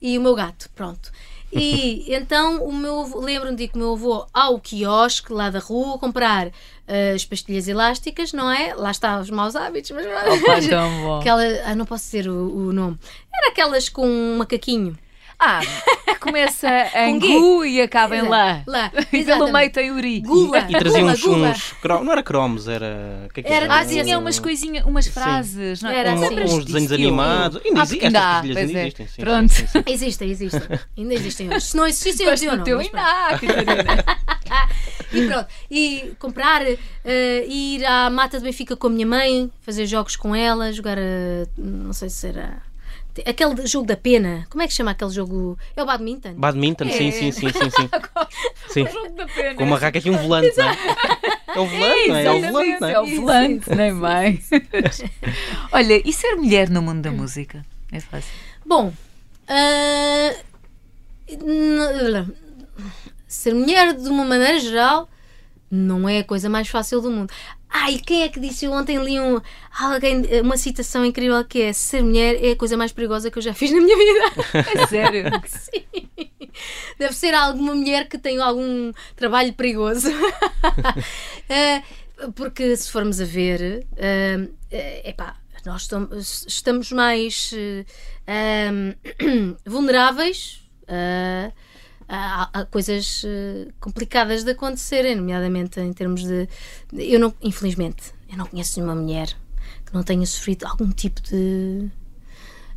E o meu gato, pronto. E <laughs> então o meu lembro-me de que o meu avô ao quiosque lá da rua comprar uh, as pastilhas elásticas, não é? Lá está os maus hábitos, mas Opa, <laughs> tão bom. Aquela, ah, não posso dizer o, o nome. Era aquelas com um macaquinho. Ah, <laughs> começa em Gu e acaba em lá. Lá. <laughs> E pelo meio tem Uri. Gula. E trazia gula, uns, gula. uns cro- Não era cromos, era. que é que Era- Ah, Ah, tinha sim. umas coisinhas, umas frases. Não, é? Era Um- assim. uns desenhos animados. Ainda Ah, exi- porque estas ainda pois ainda é. existem. sim, Pronto. sim, sim. Existem, existem. Ainda existem hoje. Se não existissem, eu Gosto dizia do não. teu ainda há, Catarina. <laughs> E pronto. E comprar, eh, ir à mata de Benfica com a minha mãe, fazer jogos com ela, jogar. eh, não sei se era. Aquele jogo da pena. Como é que se chama aquele jogo? É o badminton? Badminton, sim, É. sim, sim, sim, sim. <laughs> sim. O jogo da pena. Com uma raquete e um volante, <laughs> não é? É o volante, não é? É o volante, não É é? o volante, nem bem. <laughs> Olha, e ser mulher no mundo da música? É fácil. Bom, n- ser mulher de uma maneira geral não é a coisa mais fácil do mundo. Ai, quem é que disse? Eu ontem li um, alguém, uma citação incrível que é ser mulher é a coisa mais perigosa que eu já fiz na minha vida. <laughs> É sério. <laughs> Sim. Deve ser alguma mulher que tem algum trabalho perigoso. <laughs> Eh, porque se formos a ver, eh, epá, nós estamos, mais eh, eh, <clears throat> vulneráveis eh, a, a coisas eh, complicadas de acontecerem, nomeadamente em termos de. Eu não, infelizmente, eu não conheço nenhuma mulher que não tenha sofrido algum tipo de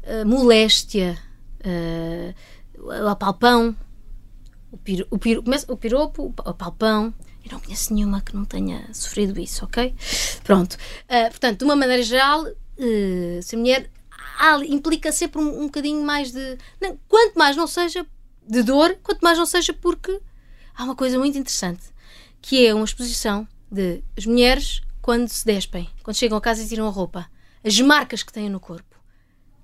eh, moléstia, eh, o apalpão, o, piro, o, piro, o piropo, o pa- o palpão. Eu não conheço nenhuma que não tenha sofrido isso, ok? Pronto. Eh, portanto, de uma maneira geral, eh, ser mulher há- implica sempre um, um bocadinho mais de. não, quanto mais não seja de dor, quanto mais não seja porque há uma coisa muito interessante que é uma exposição de as mulheres quando se despem, quando chegam a casa e tiram a roupa, as marcas que têm no corpo.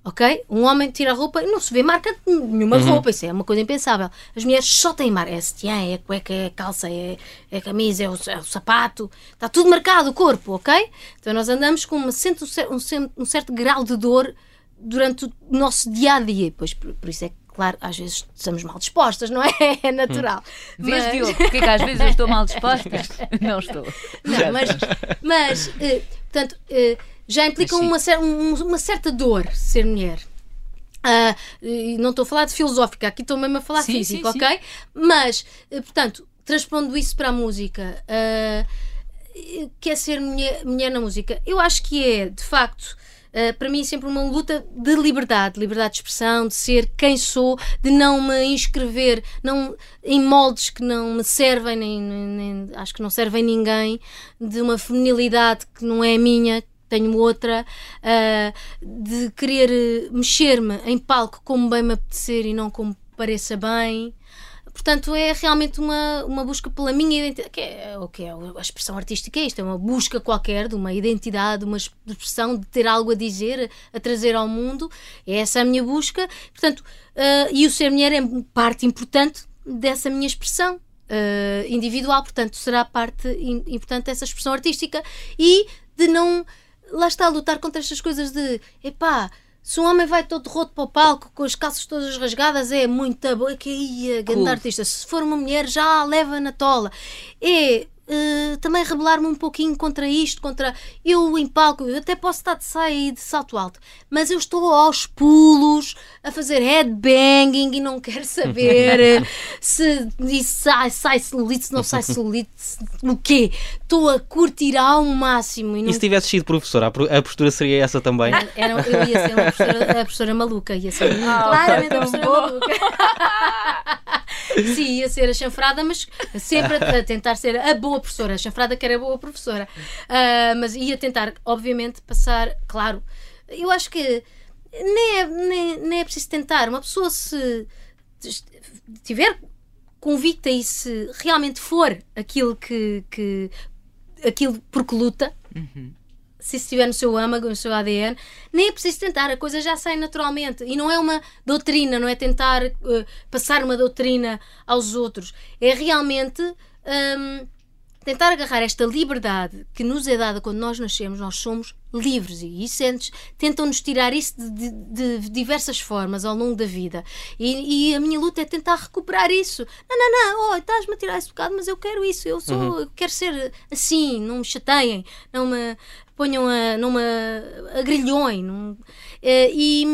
Ok? Um homem tira a roupa e não se vê marca de nenhuma roupa, isso é uma coisa impensável. As mulheres só têm marca. É sutiã, é cueca, é calça, é, é camisa, é o, é o sapato. Está tudo marcado o corpo, ok? Então nós andamos com uma, um, cer- um cer- um certo grau de dor durante o nosso dia a dia. Pois por, por isso é que, claro, às vezes estamos mal dispostas, não é? <laughs> É natural. Vês, Mas- Diogo, <laughs> porque é que às vezes eu estou mal disposta? <laughs> Não estou. Não, mas, mas eh, portanto, eh, já implica Sim. uma, cer- um- uma certa dor ser mulher. Ah, não estou a falar de filosófica, aqui estou mesmo a falar Sim, física, sim, ok? Mas, eh, portanto, transpondo isso para a música, ah, eh, que é ser mulher, mulher na música? Eu acho que é, de facto, Uh, para mim, sempre uma luta de liberdade, liberdade de expressão, de ser quem sou, de não me inscrever não, em moldes que não me servem, nem, nem- acho que não servem ninguém, de uma feminilidade que não é minha, tenho outra, uh, de querer eh, mexer-me em palco como bem me apetecer e não como pareça bem. Portanto, é realmente uma, uma busca pela minha identidade, que é o que é a expressão artística, é isto, é uma busca qualquer de uma identidade, uma expressão de ter algo a dizer, a trazer ao mundo, é essa a minha busca, portanto, ah, e o ser mulher é parte importante dessa minha expressão ah, individual, portanto, será parte im- importante dessa expressão artística e de não, lá está, lutar contra estas coisas de, epá, se um homem vai todo roto para o palco com as calças todas rasgadas, é muito boa, que ia, grande artista. Se for uma mulher, já a leva na tola. É eh, também rebelar-me um pouquinho contra isto, contra eu em palco, eu até posso estar de saia e de salto alto, mas eu estou aos pulos a fazer headbanging e não quero saber eh, <laughs> se sai, sai celulite, se não sai celulite, o quê? Estou a curtir ao máximo e não E se tivesse sido professora, a postura seria essa também? era, eu ia ser uma professora, a professora maluca, ia ser Ah, claramente a professora bom. <laughs> maluca. se ia ser a chanfrada, mas sempre a, a, tentar ser a boa professora. A chanfrada que era boa professora. Uh, mas ia tentar, obviamente, passar, claro. Eu acho que nem é, nem, nem é preciso tentar. Uma pessoa se tiver convicta e se realmente for aquilo que, que aquilo por que luta, uhum se estiver no seu âmago, no seu ADN, nem é preciso tentar, a coisa já sai naturalmente. E não é uma doutrina, não é tentar uh, passar uma doutrina aos outros. É realmente um, tentar agarrar esta liberdade que nos é dada quando nós nascemos, nós somos livres e isso tentam-nos tirar isso de, de, de, diversas formas ao longo da vida. E, e, a minha luta é tentar recuperar isso. Não, não, não, oh, estás-me a tirar esse bocado, mas eu quero isso, eu sou, uhum. eu quero ser assim, não me chateiem, não me ponham a, a grilhões. Num, eh, e,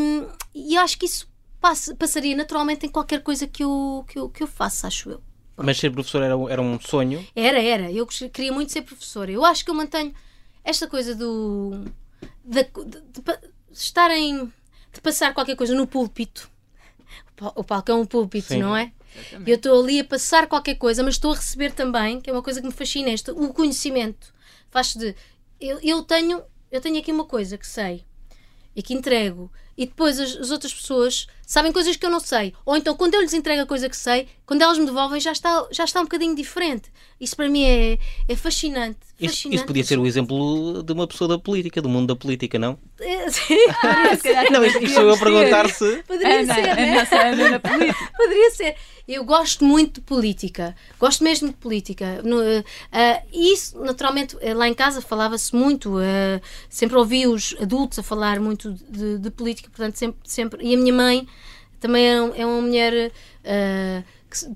e acho que isso passa, passaria naturalmente em qualquer coisa que eu, que eu, que eu faça, acho eu. Mas ser professor era, era um sonho? Era, era. Eu queria muito ser professora. Eu acho que eu mantenho esta coisa do. de, de, de estarem. de passar qualquer coisa no púlpito. O palco é um púlpito, Sim. não é? Exatamente. Eu estou ali a passar qualquer coisa, mas estou a receber também, que é uma coisa que me fascina, este, o conhecimento. Faz de eu, eu, tenho, eu tenho aqui uma coisa que sei e que entrego, e depois as, as, outras pessoas sabem coisas que eu não sei. Ou então, quando eu lhes entrego a coisa que sei, quando elas me devolvem, já está, já está um bocadinho diferente. Isso para mim é, é fascinante. Isso, fascinante. isso podia ser o exemplo de uma pessoa da política, do mundo da política, não? É, <laughs> sim, ah, não, isto, sou eu a perguntar se. Poderia Ana, ser, né? Ana, política. <laughs> Poderia ser. Eu gosto muito de política, gosto mesmo de política. No, uh, isso, naturalmente, eh, lá em casa falava-se muito, uh, sempre ouvi os adultos a falar muito de, de, política, portanto, sempre, sempre. E a minha mãe também é, é uma mulher. Uh,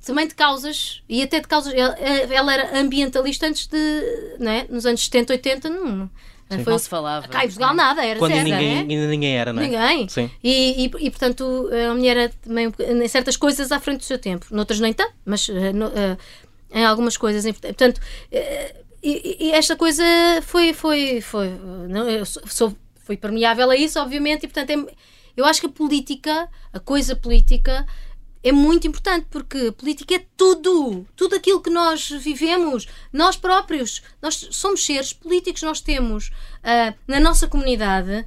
também de causas, e até de causas. Ela, ela, era ambientalista antes de. Não é? Nos anos 70, 80, não. Sim. Foi, não se falava. Cá em Portugal nada, era Quando zero, ninguém, é? ainda ninguém era, não é? Ninguém. Sim. E, e, e, portanto, a mulher era também em certas coisas à frente do seu tempo. Noutras nem tanto, mas uh, no, uh, em algumas coisas. Portanto, uh, e, e, esta coisa foi. foi, foi não, eu sou, foi permeável a isso, obviamente, e portanto, é, eu acho que a política, a coisa política é muito importante porque política é tudo, tudo aquilo que nós vivemos, nós próprios, nós somos seres políticos, nós temos uh, na nossa comunidade,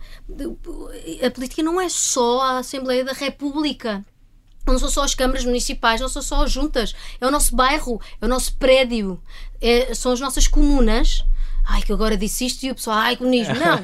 a política não é só a Assembleia da República. Não são só as câmaras municipais, não são só as juntas, é o nosso bairro, é o nosso prédio, é, são as nossas comunas ai, que agora disse isto e o pessoal, ai, comunismo. Não!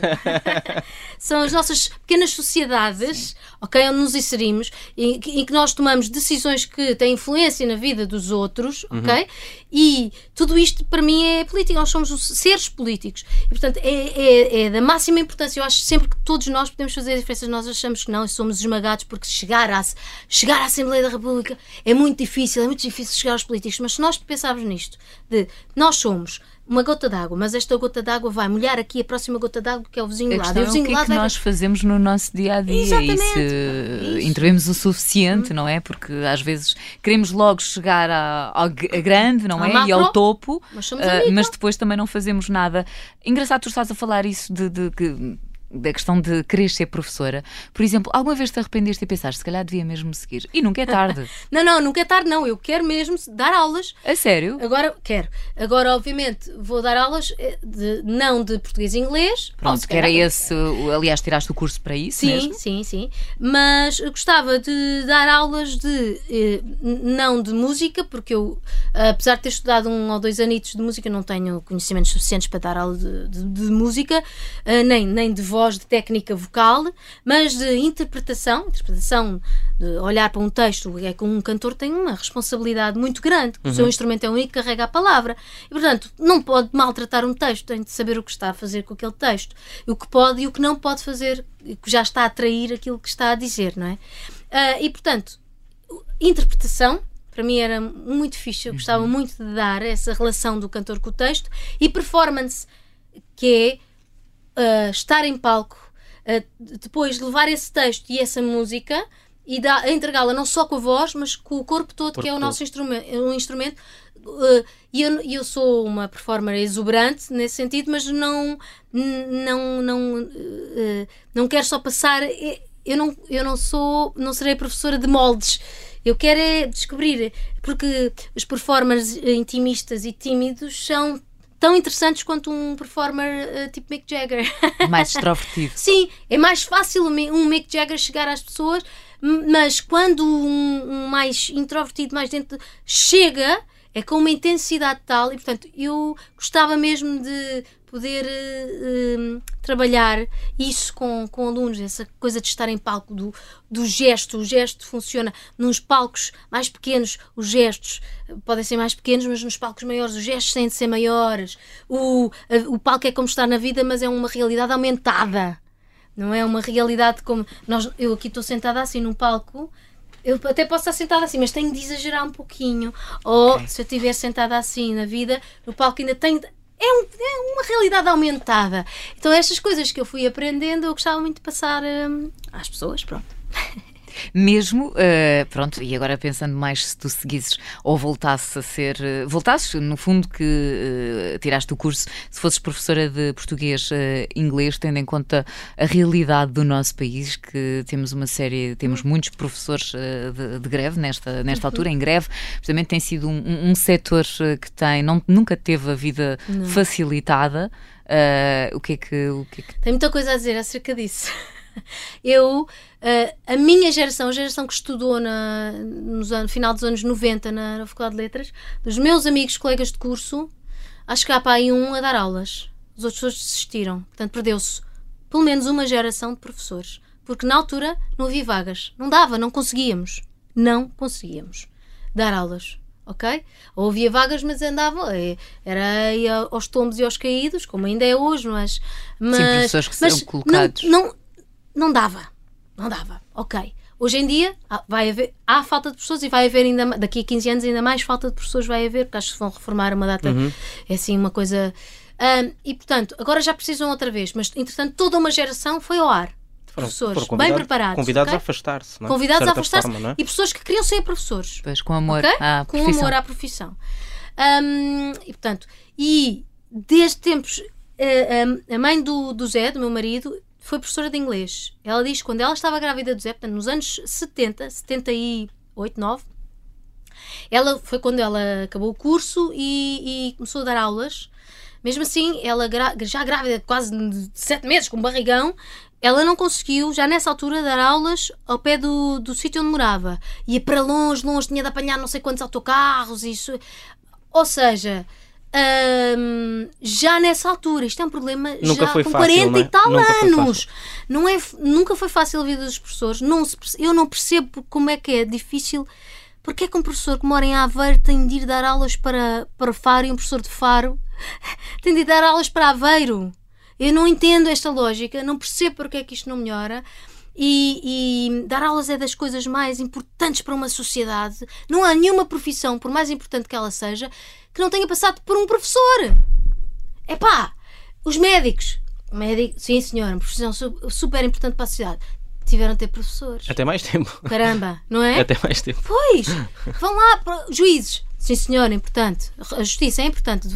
<laughs> São as nossas pequenas sociedades, Sim. ok, onde nos inserimos, em, em, que nós tomamos decisões que têm influência na vida dos outros, uhum. ok? E tudo isto, para mim, é política. Nós somos seres políticos. E, portanto, é, é, é, da máxima importância. Eu acho sempre que todos nós podemos fazer a diferença. Nós achamos que não e somos esmagados porque chegar à, chegar à Assembleia da República é muito difícil, é muito difícil chegar aos políticos. Mas se nós pensarmos nisto, de nós somos uma gota d'água, mas esta gota d'água vai molhar aqui a próxima gota d'água que é o vizinho a lado. E o vizinho é o que é que vai... nós fazemos no nosso dia a dia Exatamente. e se intervemos o suficiente, hum. não é? Porque às vezes queremos logo chegar a grande, não é? Macro, e ao topo, mas, uh, mas, depois também não fazemos nada. Engraçado, tu estás a falar isso de, de, de da questão de querer ser professora. Por exemplo, alguma vez te arrependeste e pensaste, se calhar devia mesmo seguir? E nunca é tarde. <laughs> não, não, nunca é tarde, não. Eu quero mesmo dar aulas. A sério? Agora, quero. Agora, obviamente, vou dar aulas eh, de, não de português e inglês. Pronto, que era esse. Aliás, tiraste o curso para isso sim, mesmo? Sim, sim, Mas gostava de dar aulas de. Eh, não de música, porque eu, apesar de ter estudado um ou dois anitos de música, não tenho conhecimentos suficientes para dar aula de, de, de música, eh, nem, nem de voz voz, de técnica vocal, mas de interpretação, interpretação, de olhar para um texto, é que um cantor tem uma responsabilidade muito grande. Uhum. O seu uhum. instrumento é único que carrega a palavra. E, portanto, não pode maltratar um texto, tem de saber o que está a fazer com aquele texto. O que pode e o que não pode fazer, que já está a atrair aquilo que está a dizer, não é? Uh, e, portanto, interpretação, para mim era muito fixe, eu gostava uhum. muito de dar essa relação do cantor com o texto e performance, que é uh, estar em palco, uh, depois levar esse texto e essa música e entregá-la não só com a voz, mas com o corpo todo, corpo que é o nosso instrumento. Um instrumento uh, e eu, eu sou uma performer exuberante nesse sentido, mas não, não, não, uh, não quero só passar. Eu não, eu não sou, não serei professora de moldes. Eu quero é descobrir, porque os performers intimistas e tímidos são tão interessantes quanto um performer uh, tipo Mick Jagger. <laughs> Mais <laughs> extrovertido. Sim, é mais fácil um Mick Jagger chegar às pessoas, mas quando um, um mais introvertido, mais dentro, chega, é com uma intensidade tal, e portanto eu gostava mesmo de poder uh, trabalhar isso com, com alunos, essa coisa de estar em palco, do, do gesto. O gesto funciona nos palcos mais pequenos, os gestos podem ser mais pequenos, mas nos palcos maiores os gestos têm de ser maiores. O, o palco é como estar na vida, mas é uma realidade aumentada. Não é uma realidade como. Nós, eu aqui estou sentada assim num palco eu até posso estar sentada assim, mas tenho de exagerar um pouquinho. Ou okay. se eu estiver sentada assim na vida, no palco ainda tenho. De, é, um, é, uma realidade aumentada. Então, estas coisas que eu fui aprendendo, eu gostava muito de passar hum, às pessoas, pronto. <laughs> Mesmo, uh, pronto, e agora pensando mais se tu seguisses ou voltasses a ser, uh, voltasses, no fundo, que uh, tiraste o curso, se fosses professora de português inglês, tendo em conta a realidade do nosso país, que temos uma série, temos uhum. muitos professores de, de, greve nesta, nesta uhum. altura, em greve, precisamente tem sido um, um, um setor que tem, não, nunca teve a vida não. facilitada. o, que é que, o que é que. Tem muita coisa a dizer acerca disso. <laughs> Eu, uh, a minha geração, a geração que estudou na, nos anos, final dos anos 90 na, na Faculdade de Letras, dos meus amigos, colegas de curso, acho que há para aí um a dar aulas. Os outros todos desistiram. Portanto, perdeu-se pelo menos uma geração de professores. Porque na altura não havia vagas. Não dava, não conseguíamos. Não conseguíamos dar aulas ok? Ou havia vagas, mas andava, é, era aos tombos e aos caídos, como ainda é hoje, mas. mas Sim, professores que mas são colocados. Não, não, não dava. Não dava. Ok. Hoje em dia vai haver, há falta de pessoas e vai haver ainda daqui a 15 anos ainda mais falta de pessoas vai haver, porque acho que vão reformar uma data. Uhum. É assim uma coisa. Um, e portanto, agora já precisam outra vez, mas entretanto toda uma geração foi ao ar. De professores bem preparados. Convidados okay? a afastar-se. É? Convidados a afastar-se é? e pessoas que queriam ser professores. Pois, com amor okay? à com profissão. amor à profissão. Um, e portanto, e desde tempos, a, a mãe do, do Zé, do meu marido, foi professora de inglês. Ela diz que quando ela estava grávida do Zé, portanto, nos anos 70, 78, 9, ela foi quando ela acabou o curso e, e começou a dar aulas. Mesmo assim, ela já grávida, quase de sete meses, com barrigão, ela não conseguiu, já nessa altura, dar aulas ao pé do, do sítio onde morava. Ia para longe, longe, tinha de apanhar não sei quantos autocarros, isso. Ou seja, um, já nessa altura, isto é um problema nunca já foi com fácil, 40 é? e tal nunca anos. Não é, nunca foi fácil a vida dos professores. Não se, eu não percebo como é que é difícil. Porque é que um professor que mora em Aveiro tem de ir dar aulas para, para Faro e um professor de Faro <laughs> tem de ir dar aulas para Aveiro? Eu não entendo esta lógica, não percebo porque é que isto não melhora. E, e, dar aulas é das coisas mais importantes para uma sociedade. Não há nenhuma profissão, por mais importante que ela seja, que não tenha passado por um professor. É pá, os médicos. Médico, sim, senhora, uma profissão super importante para a sociedade. Tiveram de ter professores. Até mais tempo. Caramba, não é? Até mais tempo. Pois, vão lá, juízes. Sim, senhora, importante. A justiça é importante.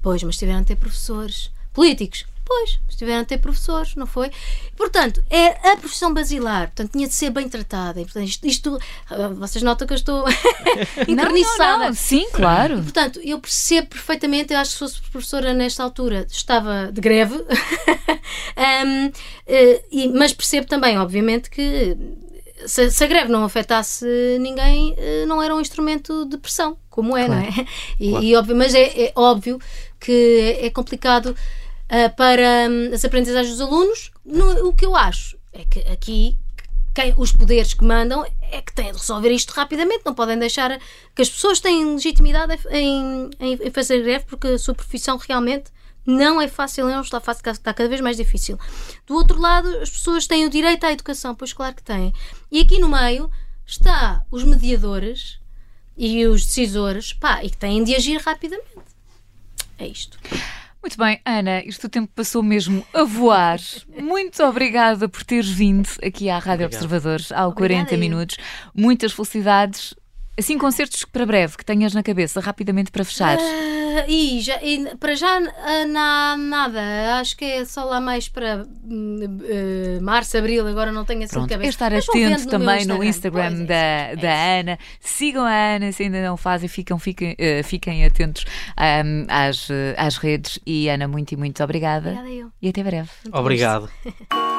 Pois, mas tiveram de ter professores. Políticos. Pois, estiveram a ter professores, não foi? Portanto, é a profissão basilar, portanto, tinha de ser bem tratada. E, portanto, isto, isto ah, vocês notam que eu estou encarniçada. <laughs> Não, não, não. Sim, claro. E, portanto, eu percebo perfeitamente, eu acho que se fosse professora nesta altura, estava de greve, <laughs> um, eh, e, mas percebo também, obviamente, que se, se, a greve não afetasse ninguém, eh, não era um instrumento de pressão, como é, claro. não é? E, claro. e óbvio, mas é, é óbvio que é complicado uh, para um, as aprendizagens dos alunos. No, o que eu acho é que aqui quem, os poderes que mandam é que têm de resolver isto rapidamente, não podem deixar que as pessoas têm legitimidade em, em, em fazer greve porque a sua profissão realmente não é fácil, não está fácil, está cada vez mais difícil. Do outro lado, as pessoas têm o direito à educação, pois claro que têm. E aqui no meio está os mediadores e os decisores, pá, e que têm de agir rapidamente. É isto. Muito bem, Ana, isto o tempo passou mesmo a voar. <laughs> Muito obrigada por teres vindo aqui à Rádio Obrigado. Observadores ao Obrigada 40 minutos. Muitas felicidades. Assim, concertos para breve que tenhas na cabeça, rapidamente para fechar. Uh, e, já, e para já uh, não nada. Acho que é só lá mais para uh, março, abril. Agora não tenho assim Pronto, de cabeça. É estar atento também no Instagram, no Instagram da, é da Ana. Sigam a Ana se ainda não fazem, ficam, fiquem, fiquem atentos um, às, às redes. E Ana, muito e muito obrigada. Obrigada eu. E até breve. Muito Obrigado. <laughs>